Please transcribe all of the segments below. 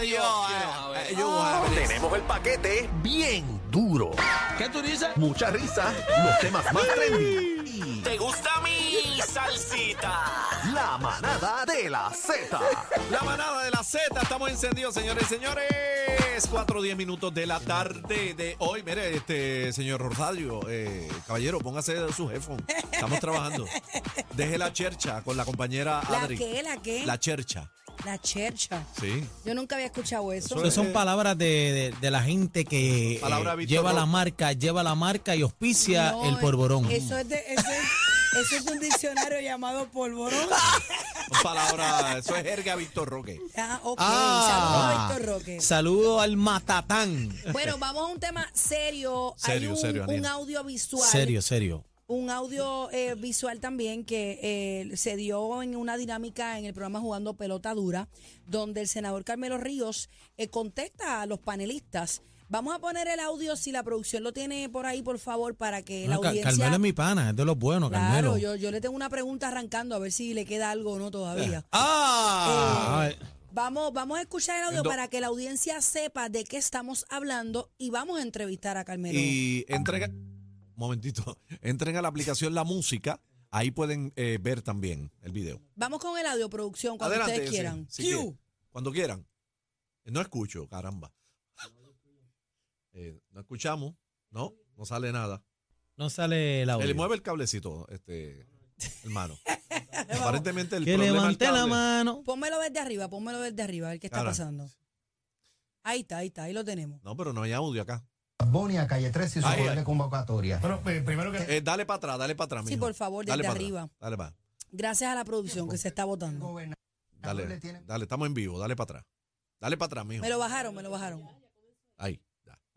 radio. Yo voy a ver. Tenemos el paquete bien duro. ¿Qué tú dices? Mucha risa, los temas más trendy. ¿Te gusta mi salsita? la manada de la Z. La manada de la Z, estamos encendidos, señores y señores. 4 o 10 minutos de la tarde de hoy. Mire, este señor Rosario, eh, caballero, póngase su jefe. Estamos trabajando. Deje la chercha con la compañera ¿La Adri. qué? ¿La qué? La chercha. La chercha. Sí. Yo nunca había escuchado eso. Son palabras de, de- de la gente que eh, lleva la marca, lleva la marca y auspicia No, el polvorón. Eso es de, eso es, eso es un diccionario llamado polvorón. Son palabras, eso es jerga Víctor Roque. Ah, ok. Ah. Saludos, Víctor Roque. Saludo al matatán. Bueno, vamos a un tema serio. Serio, Hay un, serio, Aniel. un audiovisual. Serio, serio. Un audio eh, visual también que eh, se dio en una dinámica en el programa Jugando Pelota Dura, donde el senador Carmelo Ríos eh, contesta a los panelistas. Vamos a poner el audio, si la producción lo tiene por ahí, por favor, para que la No, audiencia... Carmelo es mi pana, es de los buenos, Claro, Carmelo. yo, yo le tengo una pregunta arrancando a ver si le queda algo o no todavía. ¡Ah! Ay, Vamos, vamos a escuchar el audio Do- para que la audiencia sepa de qué estamos hablando y vamos a entrevistar a Carmelo. Y entrega, momentito, entren a la aplicación La Música, ahí pueden eh, ver también el video. Vamos con el audio, producción, cuando Adelante, ustedes sí, quieran. quieren, cuando quieran. Eh, No escucho, caramba. Eh, no escuchamos, no, no sale nada. no sale el audio. Él mueve el cablecito, este hermano. Aparentemente el que problema levante la cable- mano. Pónmelo desde arriba, pónmelo desde arriba, a ver qué está Cara. pasando. Ahí está, ahí está, ahí lo tenemos. No, pero no hay audio acá. Boni a calle 13 y su Ahí, poder ahí. de convocatoria. Bueno, eh, primero que Eh, dale para atrás, dale para atrás. Sí, mijo. por favor, Dale desde atrás, arriba. Dale para Gracias a la producción que se está votando. Gobernador Dale, le tiene- dale, estamos en vivo, dale para atrás. Dale para atrás, mijo. Me lo bajaron, me lo bajaron. Ahí.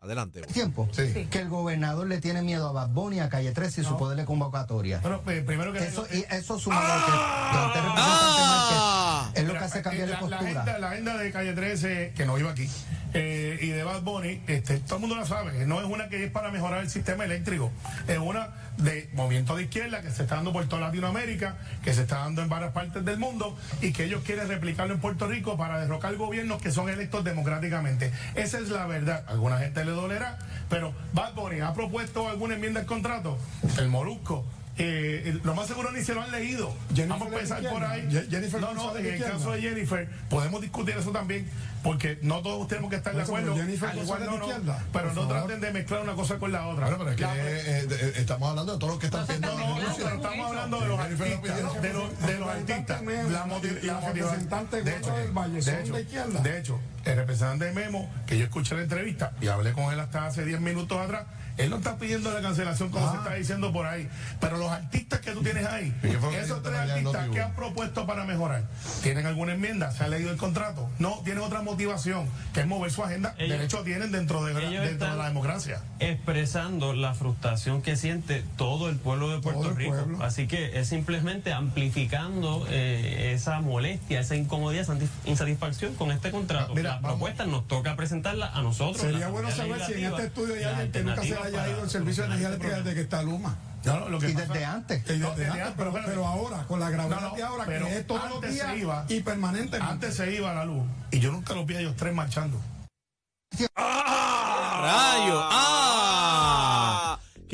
Adelante. tiempo que el gobernador le tiene miedo a Bad Bunny a calle 13 y su poder de convocatoria. bueno, eh, primero que Eso, y eso sumado a lo que es lo que hace eh, cambiar de la, la postura. agenda, la agenda de calle 13 que no iba aquí eh, y de Bad Bunny, este, todo el mundo la sabe, no es una que es para mejorar el sistema eléctrico, es una de movimiento de izquierda que se está dando por toda Latinoamérica, que se está dando en varias partes del mundo y que ellos quieren replicarlo en Puerto Rico para derrocar gobiernos que son electos democráticamente. Esa es la verdad. Alguna gente le dolerá, pero Bad Bunny ha propuesto alguna enmienda al contrato, el Molusco. Eh, lo más seguro ni se lo han leído. Vamos a empezar por ahí. no, no, en el caso de Jennifer, podemos discutir eso también, porque no todos tenemos que estar de acuerdo. Al igual no, no, pero no traten de mezclar una cosa con la otra. Bueno, pero es que La- eh, eh, estamos hablando de todos los que están viendo. no, no, no, pero estamos hablando de los artistas, de los, de los artistas. La motiv- la motivación. De hecho, de hecho, de hecho, el representante de Memo, que yo escuché la entrevista y hablé con él hasta hace 10 minutos atrás, él no está pidiendo la cancelación como se está diciendo por ahí. Pero los artistas que tú tienes ahí, esos tres artistas que han propuesto para mejorar, ¿tienen alguna enmienda? ¿Se ha leído el contrato? No, tienen otra motivación, que es mover su agenda. Ellos- Derecho tienen dentro de, ellos dentro de la democracia. expresando la frustración que siente todo el pueblo de Puerto Rico. pueblo. Así que es simplemente amplificando eh, esa molestia, esa incomodidad, esa insatisfacción con este contrato. Ah, mira, Las vamos. propuestas nos toca presentarlas a nosotros. Sería bueno saber si en este estudio hay alguien que nunca se haya ido el servicio de energía solucionar eléctrica este desde que está Luma. No, no, lo que Y pasa- desde antes. Y desde No, antes, desde antes, pero, pero- pero ahora, con la gravedad No, no, de ahora, pero que es todos los se días iba- y permanentemente. Antes se iba la luz y yo nunca los vi a ellos tres marchando. Rayo. Ah.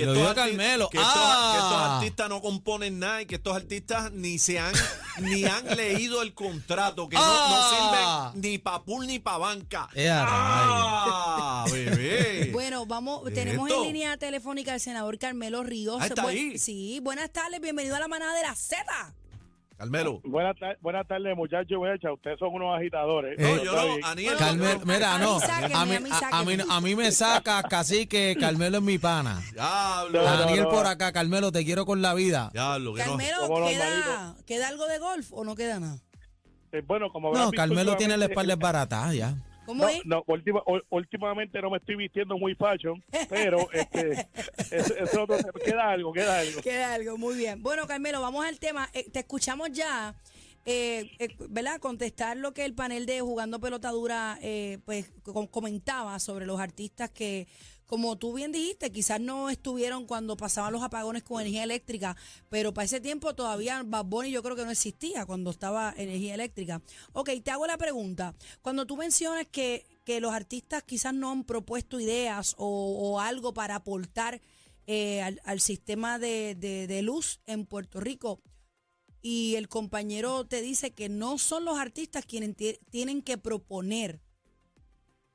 Que Lo estos dijo arti- Carmelo. Que, estos, Ah. que estos artistas no componen nada y que estos artistas ni se han ni han leído el contrato, que no, Ah. no sirven ni pa' pool ni pa' banca. Eh, a Ah, bebé. Bueno, vamos, ¿Qué tenemos esto? en línea telefónica al senador Carmelo Ríos. Ah, está Bu- ahí. Sí, buenas tardes, bienvenido a la manada de la Z. Carmelo. Buenas, tar- buenas tardes, muchachos. Ustedes son unos agitadores. Eh, No, yo no. Aniel. No. mira, no. A mí, a mí a, mí, sáquenme. a mí me saca casi que Carmelo es mi pana. Diablo. No, no, Daniel no. por acá, Carmelo, te quiero con la vida. Diablo, que no. Carmelo, los ¿queda, ¿queda algo de golf o no queda nada? Eh, bueno, como No, Carmelo tiene la espalda baratada ya. ¿Cómo No, es? no, última- últimamente no me estoy vistiendo muy fashion, pero este, otro- queda algo, queda algo. Queda algo, muy bien. Bueno, Carmelo, vamos al tema. Eh, te escuchamos ya, eh, eh, ¿verdad? Contestar lo que el panel de Jugando Pelotadura eh, pues, com- comentaba sobre los artistas que como tú bien dijiste, quizás no estuvieron cuando pasaban los apagones con energía eléctrica, pero para ese tiempo todavía Bad Bunny yo creo que no existía cuando estaba energía eléctrica. Ok, te hago la pregunta. Cuando tú mencionas que, que los artistas quizás no han propuesto ideas o algo para aportar eh, al, al sistema de, de- de luz en Puerto Rico, y el compañero te dice que no son los artistas quienes ti- tienen que proponer.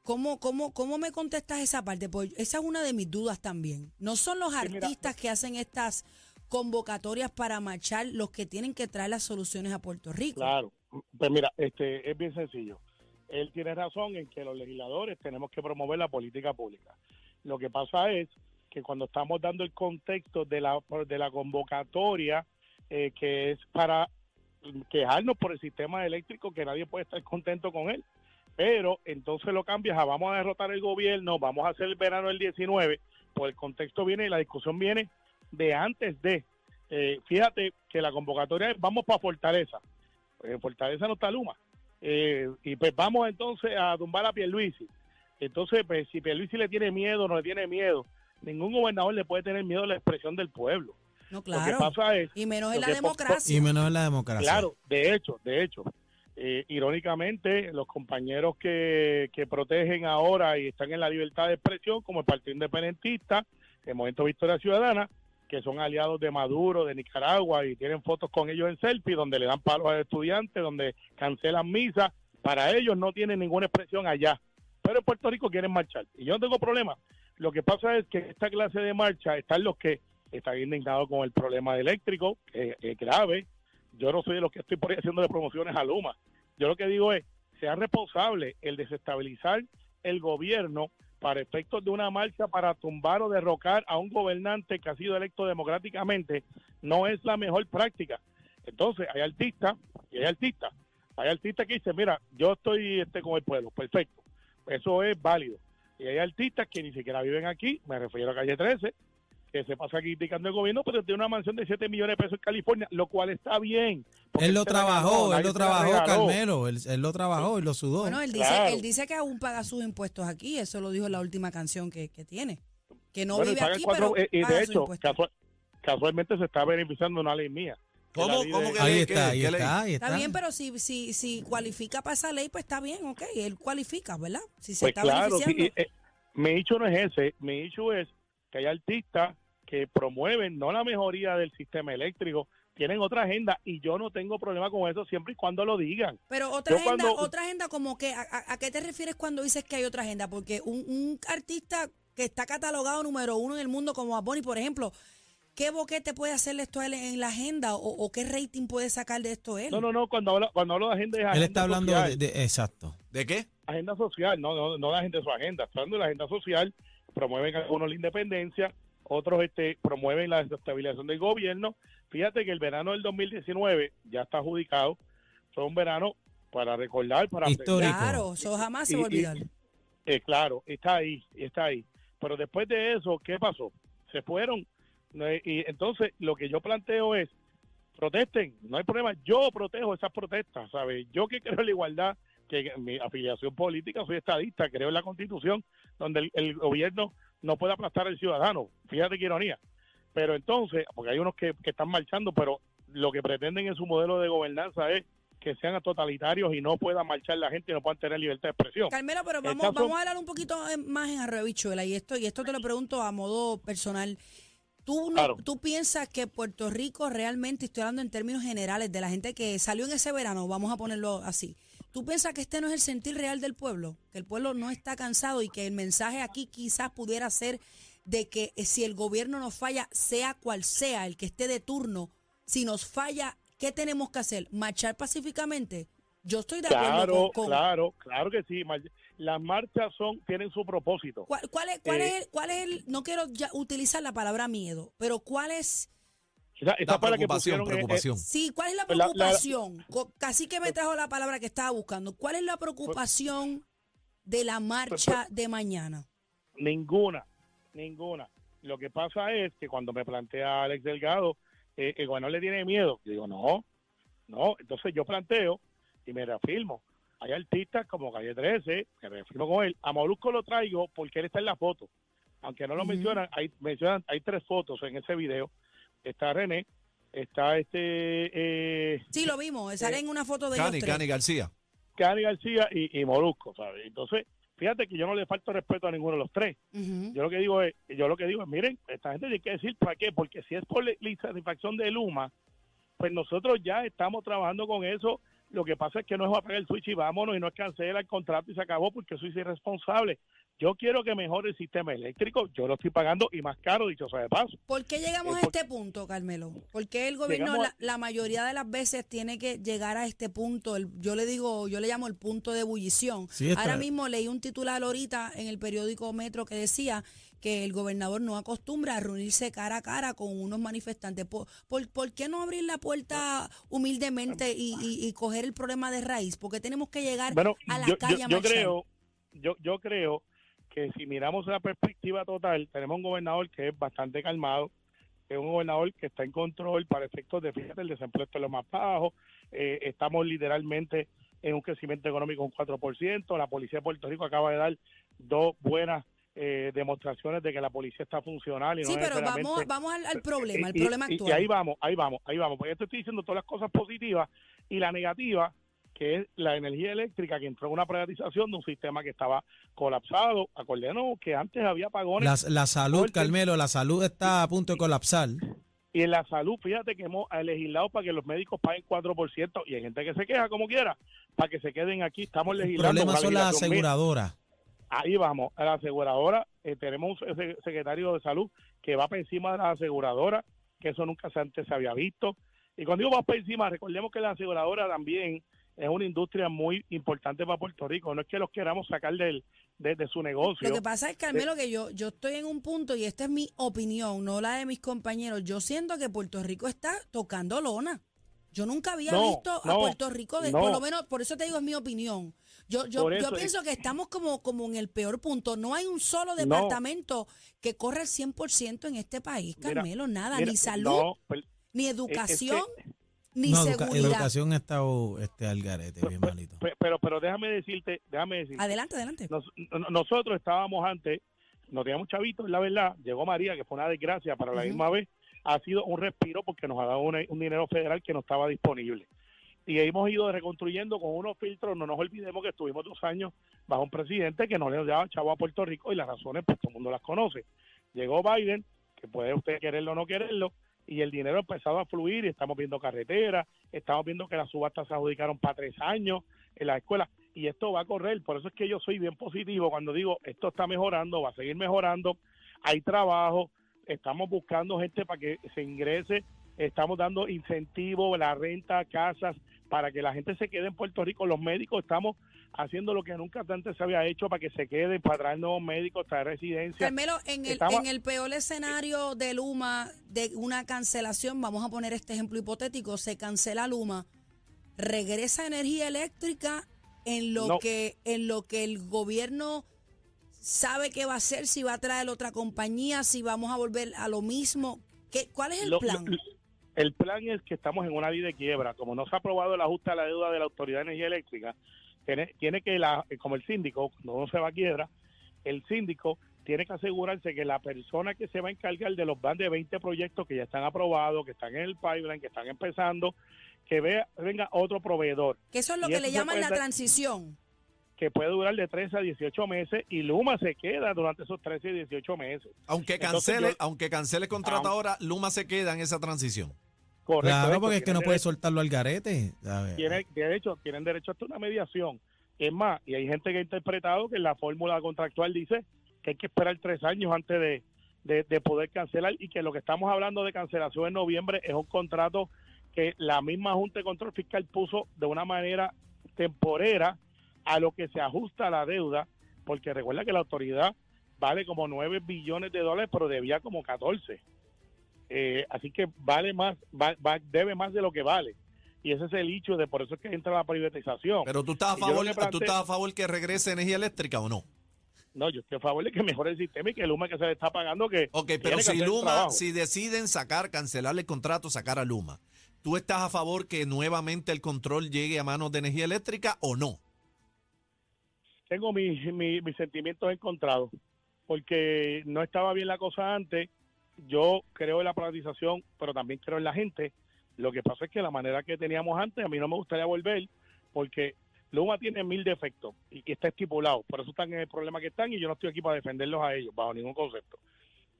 ¿Cómo, cómo, ¿Cómo me contestas esa parte? Pues esa es una de mis dudas también. No son los artistas que hacen estas convocatorias para marchar los que tienen que traer las soluciones a Puerto Rico. Claro, pues mira, este es bien sencillo. Él tiene razón en que los legisladores tenemos que promover la política pública. Lo que pasa es que cuando estamos dando el contexto de la de la convocatoria eh, que es para quejarnos por el sistema eléctrico que nadie puede estar contento con él. Pero entonces lo cambias a vamos a derrotar el gobierno, vamos a hacer el verano del 19, pues el contexto viene y la discusión viene de antes de. Eh, fíjate que la convocatoria es vamos para Fortaleza. En Fortaleza no está Luma. Eh, y pues vamos entonces a tumbar a Pierluisi. Entonces, pues si Pierluisi le tiene miedo, no le tiene miedo, ningún gobernador le puede tener miedo a la expresión del pueblo. No, Lo que claro. pasa es Y menos en la democracia. Y menos en la democracia. Claro, de hecho, de hecho, eh, irónicamente, los compañeros que, que protegen ahora y están en la libertad de expresión, como el Partido Independentista, el Movimiento Victoria Ciudadana, que son aliados de Maduro, de Nicaragua, y tienen fotos con ellos en selfie, donde le dan palos a estudiantes, donde cancelan misas, para ellos no tienen ninguna expresión allá. Pero en Puerto Rico quieren marchar. Y yo no tengo problema. Lo que pasa es que esta clase de marcha están los que están indignados con el problema eléctrico, que es grave, yo no soy de los que estoy por ahí haciendo de promociones a Luma. Yo lo que digo es, sea responsable el desestabilizar el gobierno para efectos de una marcha para tumbar o derrocar a un gobernante que ha sido electo democráticamente, no es la mejor práctica. Entonces, hay artistas y hay artistas. Hay artistas que dicen, mira, yo estoy este, con el pueblo, perfecto. Eso es válido. Y hay artistas que ni siquiera viven aquí, me refiero a Calle 13, que se pasa criticando el gobierno, pero tiene una mansión de 7 millones de pesos en California, lo cual está bien. Él lo ganó, trabajó, él lo trabajó. Carmelo. Él, él lo trabajó y lo sudó. Bueno, él dice, Claro. él dice que aún paga sus impuestos aquí, eso lo dijo en la última canción que, que tiene. Que no Bueno, vive aquí, cuatro- pero eh, y paga de sus hecho, casual- casualmente se está beneficiando de una ley mía. Que ¿Cómo? ley ¿Cómo que ahí ley? está, ¿Qué- ahí qué está, ley? ahí está. Está bien, pero si, si, si cualifica para esa ley, pues está bien, ok. Él cualifica, ¿verdad? Si se Pues está claro, beneficiando. y, eh, mi hecho no es ese, mi hecho es que hay artistas que promueven no la mejoría del sistema eléctrico, tienen otra agenda y yo no tengo problema con eso siempre y cuando lo digan. Pero otra Yo agenda, cuando- otra agenda como que, a, a- ¿a qué te refieres cuando dices que hay otra agenda? Porque un, un artista que está catalogado número uno en el mundo como Bad Bunny, por ejemplo, ¿qué boquete puede hacerle esto a él en la agenda? ¿O, o qué rating puede sacar de esto él? No, no, no, cuando hablo, cuando hablo de agenda es Él agenda está hablando social. de, de- Exacto. ¿De qué? agenda social, no, no, no la gente de su agenda, está hablando de la agenda social, promueven algunos la independencia, otros este promueven la desestabilización del gobierno. Fíjate que el verano del 2019 ya está adjudicado, fue un verano para recordar, para Histórico. Claro, eso jamás se va a y- olvidar. eh, claro, está ahí, está ahí. Pero después de eso, ¿qué pasó? Se fueron. Y entonces lo que yo planteo es, protesten, no hay problema. Yo protejo esas protestas, ¿sabes? Yo que creo en la igualdad, que en mi afiliación política soy estadista, creo en la constitución, donde el, el gobierno no puede aplastar al ciudadano. Fíjate qué ironía. Pero entonces, porque hay unos que, que están marchando, pero lo que pretenden en su modelo de gobernanza es que sean totalitarios y no puedan marchar la gente y no puedan tener libertad de expresión. Carmelo, pero vamos, caso- vamos a hablar un poquito eh, más en arrebichuela y esto, y esto te lo pregunto a modo personal. ¿Tú, no- Claro. ¿Tú piensas que Puerto Rico realmente, estoy hablando en términos generales, de la gente que salió en ese verano, vamos a ponerlo así, ¿tú piensas que este no es el sentir real del pueblo? Que el pueblo no está cansado y que el mensaje aquí quizás pudiera ser de que eh, si el gobierno nos falla, sea cual sea el que esté de turno, si nos falla, ¿qué tenemos que hacer? ¿Marchar pacíficamente? Yo estoy de acuerdo Claro, con- con, claro, claro que sí. Las marchas son tienen su propósito. ¿Cuál, cuál es, cuál, Eh, es el, cuál es el- no quiero ya utilizar la palabra miedo, pero cuál es, Esa, esa La que preocupación, pusieron, eh, eh, preocupación. sí, cuál es la La- la- preocupación? Casi que me trajo la palabra que estaba buscando. ¿Cuál es la preocupación de la marcha de mañana? ninguna, ninguna. Lo que pasa es que cuando me plantea Alex Delgado, eh, el gobernador le tiene miedo. Yo digo, no, no. Entonces yo planteo y me reafirmo. Hay artistas como Calle 13, que reafirmo con él. A Molusco lo traigo porque él está en la foto. aunque no lo mencionan, hay, mencionan, hay tres fotos en ese video. Está René, está este eh, Sí, lo vimos. Sale en una foto de Cani, ellos tres. Cani García. Cani García y, y Molusco, ¿sabes? Entonces, fíjate que yo no le falto respeto a ninguno de los tres. Yo lo que digo es, yo lo que digo es, miren, esta gente tiene que decir para qué, porque si es por la la insatisfacción de Luma, pues nosotros ya estamos trabajando con eso. Lo que pasa es que no es apagar el switch y vámonos y no es cancela el contrato y se acabó porque soy irresponsable. Yo quiero que mejore el sistema eléctrico, yo lo estoy pagando y más caro, dicho sea de paso. ¿Por qué llegamos Eh, a por- este punto, Carmelo? ¿Por qué el gobierno la, la mayoría de las veces tiene que llegar a este punto? El- yo le digo, yo le llamo el punto de ebullición. Sí, Ahora mismo leí un titular ahorita en el periódico Metro que decía que el gobernador no acostumbra a reunirse cara a cara con unos manifestantes. ¿Por, por, por qué no abrir la puerta humildemente y, y- y coger el problema de raíz? ¿Por qué tenemos que llegar Bueno, a la yo, calle yo- yo creo, yo, yo creo que si miramos la perspectiva total, tenemos un gobernador que es bastante calmado, que es un gobernador que está en control para efectos de, fíjate, el desempleo está en lo más bajo, eh, estamos literalmente en un crecimiento económico un 4%, la policía de Puerto Rico acaba de dar dos buenas eh, demostraciones de que la policía está funcional y Sí, no pero vamos, vamos al, al problema, y- problema y- actual. Y ahí vamos, ahí vamos, ahí vamos. Porque yo te estoy diciendo todas las cosas positivas y la negativa, que es la energía eléctrica, que entró en una privatización de un sistema que estaba colapsado. Acordémonos que antes había apagones. La, la salud, el Carmelo, la salud está a punto de colapsar. Y en la salud, fíjate que hemos legislado para que los médicos paguen 4%. Y hay gente que se queja como quiera, para que se queden aquí. Estamos El legislando. problema una son las aseguradoras. Ahí vamos, a la aseguradora, eh, tenemos un se- secretario de salud que va para encima de la aseguradora, que eso nunca antes se había visto. Y cuando digo va para encima, recordemos que la aseguradora también es una industria muy importante para Puerto Rico. No es que los queramos sacar del, de, de su negocio. Lo que pasa es, Carmelo, que yo, yo estoy en un punto, y esta es mi opinión, no la de mis compañeros. Yo siento que Puerto Rico está tocando lona. Yo nunca había No, visto a no, Puerto Rico, de, no. por lo menos, por eso te digo, es mi opinión. Yo, yo, yo es- pienso que estamos como, como en el peor punto. No hay un solo departamento que corra el 100% en este país, Mira, Carmelo, nada, Mira, ni salud, pues, ni es que- educación, ni No, educa- seguridad. educación está oh, este, al garete, bien malito. pe- pero, pero déjame decirte, déjame decirte. Adelante, adelante. Nos- no- nosotros estábamos antes, no teníamos chavitos, la verdad. Llegó María, que fue una desgracia, para la misma vez ha sido un respiro porque nos ha dado una- un dinero federal que no estaba disponible. Y hemos ido reconstruyendo con unos filtros. No nos olvidemos que estuvimos dos años bajo un presidente que no le daba chavo a Puerto Rico y las razones, pues todo el mundo las conoce. Llegó Biden, que puede usted quererlo o no quererlo, y el dinero ha empezado a fluir y estamos viendo carreteras, estamos viendo que las subastas se adjudicaron para tres años en la escuela y esto va a correr. Por eso es que yo soy bien positivo cuando digo esto está mejorando, va a seguir mejorando, hay trabajo, estamos buscando gente para que se ingrese, estamos dando incentivos, la renta, casas, para que la gente se quede en Puerto Rico. Los médicos estamos haciendo lo que nunca antes se había hecho para que se queden, para traer nuevos médicos, traer residencia. Carmelo, en el, Estaba- en el peor escenario de Luma, de una cancelación, vamos a poner este ejemplo hipotético, se cancela Luma, regresa energía eléctrica en lo No. que en lo que el gobierno sabe qué va a hacer, si va a traer otra compañía, si vamos a volver a lo mismo. ¿Qué, ¿Cuál es el Lo- plan? lo- el plan es que estamos en una ley de quiebra. Como no se ha aprobado el ajuste a la deuda de la Autoridad de Energía Eléctrica, tiene, tiene que, la, como el síndico, cuando uno se va a quiebra, el síndico tiene que asegurarse que la persona que se va a encargar de los más de 20 proyectos que ya están aprobados, que están en el pipeline, que están empezando, que vea, venga otro proveedor que eso es lo y que le llaman la transición. que puede durar de 13 a 18 meses y Luma se queda durante esos 13 y 18 meses. Aunque Entonces, cancele, yo- aunque cancele el contrato Aun- ahora, Luma se queda en esa transición. Correcto. Claro, porque es que no puede soltarlo al garete. tiene, de hecho, tienen derecho hasta una mediación. Es más, y hay gente que ha interpretado que la fórmula contractual dice que hay que esperar tres años antes de, de, de poder cancelar y que lo que estamos hablando de cancelación en noviembre es un contrato que la misma Junta de Control Fiscal puso de una manera temporera a lo que se ajusta a la deuda, porque recuerda que la autoridad vale como 9 billones de dólares, pero debía como 14. Eh, así que vale más, va- va- debe más de lo que vale. Y ese es el hecho de por eso es que entra la privatización. Pero tú estás a favor, que tú planteo- estás a favor que regrese energía eléctrica o no? No, yo estoy a favor de que mejore el sistema y que el Luma que se le está pagando que Ok, pero si Luma, si deciden sacar, cancelarle el contrato, sacar a Luma, ¿tú estás a favor que nuevamente el control llegue a manos de energía eléctrica o no? tengo mis mi, mis sentimientos encontrados. porque no estaba bien la cosa antes. Yo creo en la privatización, pero también creo en la gente. Lo que pasa es que la manera que teníamos antes, a mí no me gustaría volver, porque Luma tiene mil defectos y está estipulado. Por eso están en el problema que están y yo no estoy aquí para defenderlos a ellos, bajo ningún concepto.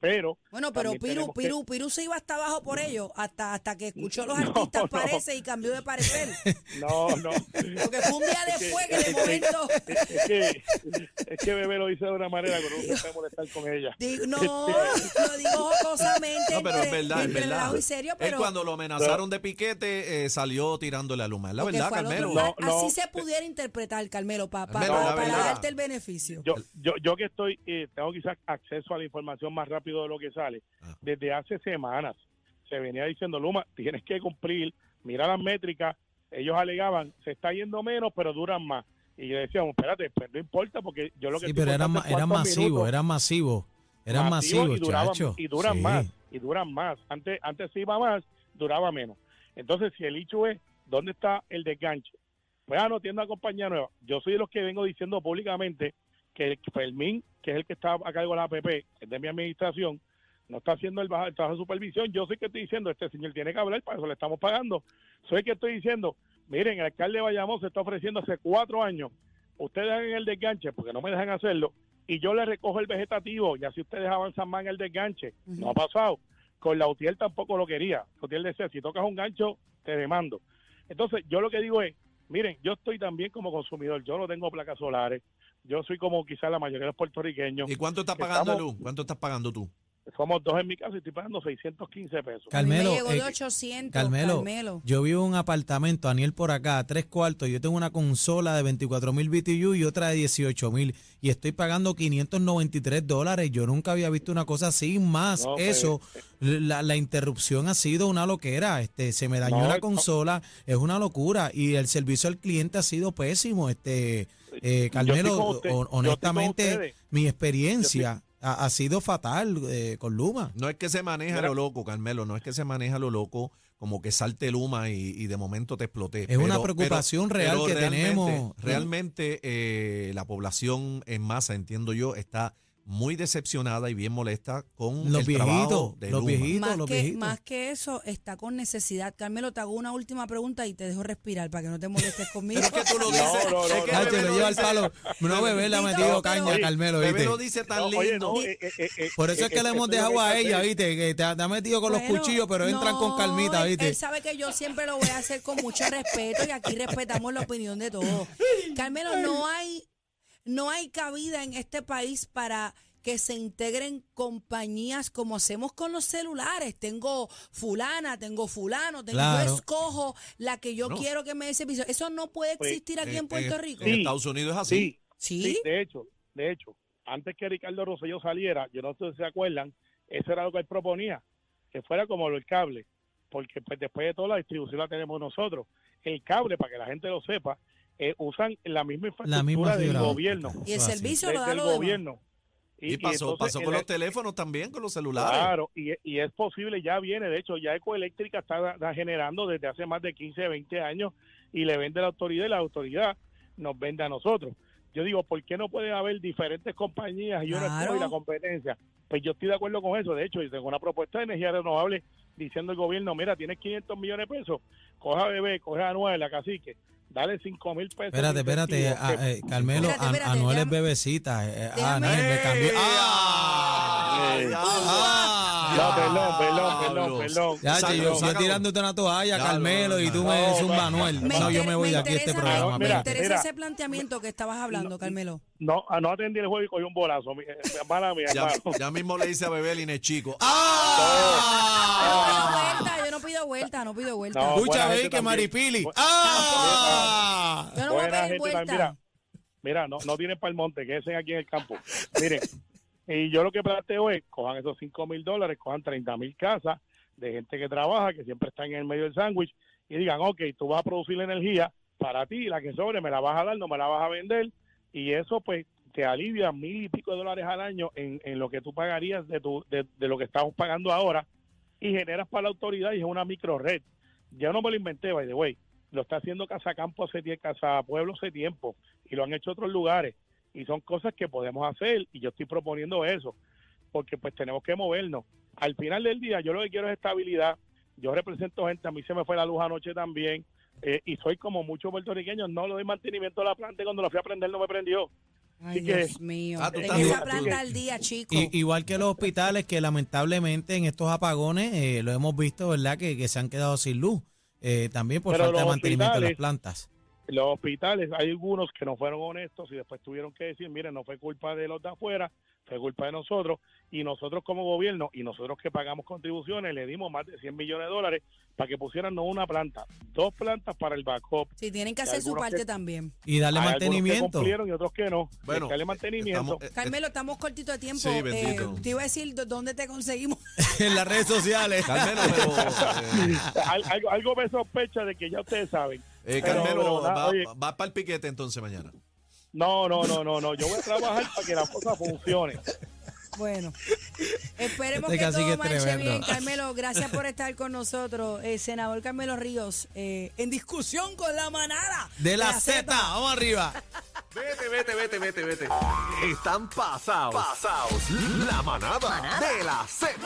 Pero. Bueno, pero Piru, tenemos que- Piru, Piru se iba hasta abajo por ello, hasta, hasta que escuchó los No, artistas no. parece y cambió de parecer. No, no. Porque fue un día después que de momento. Es que, es que Bebé lo dice de una manera que no se puede molestar con ella. Digo, no, lo digo jocosamente. No, pero es verdad, es verdad. y serio, Él pero cuando lo amenazaron de piquete eh, salió tirándole a Luma. Es La porque verdad, Carmelo. No, no. Así se pudiera interpretar, Carmelo, pa- pa- Carmelo, para verdad. darte el beneficio. Yo, yo, yo que estoy, eh, tengo quizás acceso a la información más rápido de lo que sale. Ah. Desde hace semanas se venía diciendo, Luma, tienes que cumplir, mira las métricas. Ellos alegaban, se está yendo menos, pero duran más. Y yo decíamos, espérate, pues no importa, porque yo lo que Sí, pero eran, contando ma- es eran cuántos masivos, minutos eran masivos. Eran masivos masivos, y duraban, chacho. y duran Sí. más y duran más antes antes se iba más duraba menos entonces si el hecho es dónde está el desganche pues ah no tiene una compañía nueva yo soy de los que vengo diciendo públicamente que el Fermín que es el que está a cargo de la APP que es de mi administración no está haciendo el, el trabajo de supervisión yo soy que estoy diciendo este señor tiene que hablar para eso le estamos pagando soy que estoy diciendo miren el alcalde de Bayamón se está ofreciendo hace cuatro años ustedes hagan el desganche porque no me dejan hacerlo y yo le recojo el vegetativo y así ustedes avanzan más en el desganche. No ha pasado. Con la UTIEL tampoco lo quería. La UTIEL decía, si tocas un gancho, te demando. Entonces, yo lo que digo es, miren, yo estoy también como consumidor, yo no tengo placas solares, yo soy como quizás la mayoría de los puertorriqueños. ¿Y cuánto estás pagando, estamos- Luz? ¿Cuánto estás pagando tú? Somos dos en mi casa y estoy pagando 615 pesos. Mí me Carmelo, llegó de eh, 800, Carmelo, Carmelo. yo vivo en un apartamento, Daniel por acá, tres cuartos. Yo tengo una consola de 24 mil BTU y otra de 18 mil. Y estoy pagando 593 dólares. Yo nunca había visto una cosa así. Más No, pues, eso, la, la interrupción ha sido una loquera. Este, se me dañó No, la no. consola, es una locura. Y el servicio al cliente ha sido pésimo. Este, eh, Carmelo, usted, honestamente, mi experiencia ha, ha sido fatal eh, con Luma. No es que se maneja Mira. lo loco, Carmelo, no es que se maneja lo loco como que salte Luma y, y de momento te exploté. Es una preocupación real que realmente- tenemos. Realmente eh, la población en masa, entiendo yo, está muy decepcionada y bien molesta con Los el trabajo viejitos, de los Luma. viejitos. Más los que, viejitos. más que eso, está con necesidad. Carmelo, te hago una última pregunta y te dejo respirar para que no te molestes conmigo. Es que tú lo dices. No, no, es no, que no. Cacho, Bebé le lo lleva dice- palo. No, bebé le ha metido caña a Carmelo, Bebé ¿viste? lo dice tan No, oye, lindo. no, eh, eh, eh, eh, Por eso es que le eh, hemos es dejado que a que ella. ¿viste? Que te, te ha metido con los Bueno, cuchillos, pero entran con no, calmita, él- ¿viste? Él sabe que yo siempre lo voy a hacer con mucho respeto y aquí respetamos la opinión de todos. Carmelo, no hay, no hay cabida en este país para que se integren compañías como hacemos con los celulares. Tengo fulana, tengo fulano, tengo, Claro. yo escojo la que yo No. quiero que me dé servicio. Eso no puede Pues, existir aquí En- en Puerto en- Rico. En Sí. Estados Unidos es así. Sí, ¿Sí? Sí, de hecho, de hecho, antes que Ricardo Rosselló saliera, yo no sé si se acuerdan, eso era lo que él proponía, que fuera como el cable, porque pues después de todo la distribución la tenemos nosotros. El cable, para que la gente lo sepa, eh, usan la misma infraestructura La misma del gobierno, Y el servicio de- lo da del lo gobierno. Y, pasó, entonces, pasó con el- los teléfonos también, con los celulares. Claro, y, y es posible, ya viene, de hecho, ya Ecoeléctrica está, está generando desde hace más de 15, 20 años y le vende a la autoridad y la autoridad nos vende a nosotros. Yo digo, ¿por qué no puede haber diferentes compañías y una Claro. y la competencia? Pues yo estoy de acuerdo con eso. De hecho, yo tengo una propuesta de energía renovable diciendo el gobierno, mira, tienes 500 millones de pesos, coja a Bebé, coja a Anuel, a Cacique, dale 5 mil pesos. Espérate, espérate, ah, eh, Carmelo, Espérate, espérate, Anuel es bebecita. eh, ah, déjame- Aniel, me cambió. ¡Ah! Eh, ¡Ah! No, perdón, perdón, perdón. Ya, Sácalo, yo, sácalo. tirándote una toalla, Ya, Carmelo, y tú no, me no, zumba no. Anuel. Me No, yo me voy de aquí de este programa. Me interesa mira. ese planteamiento que estabas hablando, Carmelo. No, ah, no atendí el juego y cogí un bolazo. mi- eh, Mala mía, Ya, mismo le dice a Bebé es chico. ¡Ah! Pido vuelta, no pido vuelta, no pido vuelta. No, Escucha, ve que. Maripili. Bu- ¡Ah! Yo no voy a Buena pedir gente vuelta. también, Mira, mira no, no tienen para el monte, quédense aquí en el campo. Miren, y yo lo que planteo es, cojan esos 5 mil dólares, cojan 30 mil casas de gente que trabaja, que siempre están en el medio del sándwich, y digan, ok, tú vas a producir la energía para ti, la que sobre me la vas a dar, no me la vas a vender, y eso pues te alivia mil y pico de dólares al año en, en lo que tú pagarías de, tu, de, de lo que estamos pagando ahora, y generas para la autoridad y es una micro red. Yo no me lo inventé, by the way. Lo está haciendo Casa Campo hace tiempo, Casa Pueblo hace tiempo, y lo han hecho otros lugares. y son cosas que podemos hacer y yo estoy proponiendo eso porque pues tenemos que movernos. Al final del día yo lo que quiero es estabilidad. Yo represento gente, a mí se me fue la luz anoche también eh, y soy como muchos puertorriqueños, no le doy mantenimiento a la planta y cuando la fui a prender no me prendió. Ay, que- Dios mío. Ah, esa planta al día, chico. I- igual que los hospitales que lamentablemente en estos apagones eh, lo hemos visto, ¿verdad? Que, que se han quedado sin luz. eh, también por Pero falta de mantenimiento de las plantas. los hospitales, hay algunos que no fueron honestos y después tuvieron que decir, miren, no fue culpa de los de afuera, fue culpa de nosotros y nosotros como gobierno y nosotros que pagamos contribuciones le dimos más de 100 millones de dólares para que pusieran no una planta, dos plantas para el backup. Sí, tienen que hacer su parte que- también. Y darle Hay algunos que mantenimiento. cumplieron y otros que no. Bueno, darle mantenimiento. estamos- eh, Carmelo, estamos cortitos de tiempo. Sí. Eh, te iba a decir dónde te conseguimos. en las redes sociales. Carmelo, pero, eh, Al- algo, algo me sospecha de que ya ustedes saben. eh, Carmelo pero va, oye, va para el piquete entonces mañana. No, no, no, no, no. Yo voy a trabajar para que la cosa funcione. Bueno, esperemos Este que todo es marche tremendo. bien, Carmelo. Gracias por estar con nosotros, eh, senador Carmelo Ríos, eh, en discusión con la manada De la Z, vamos arriba. Vete, vete, vete, vete, vete. Están pasados. Pasados. La manada, de la Z.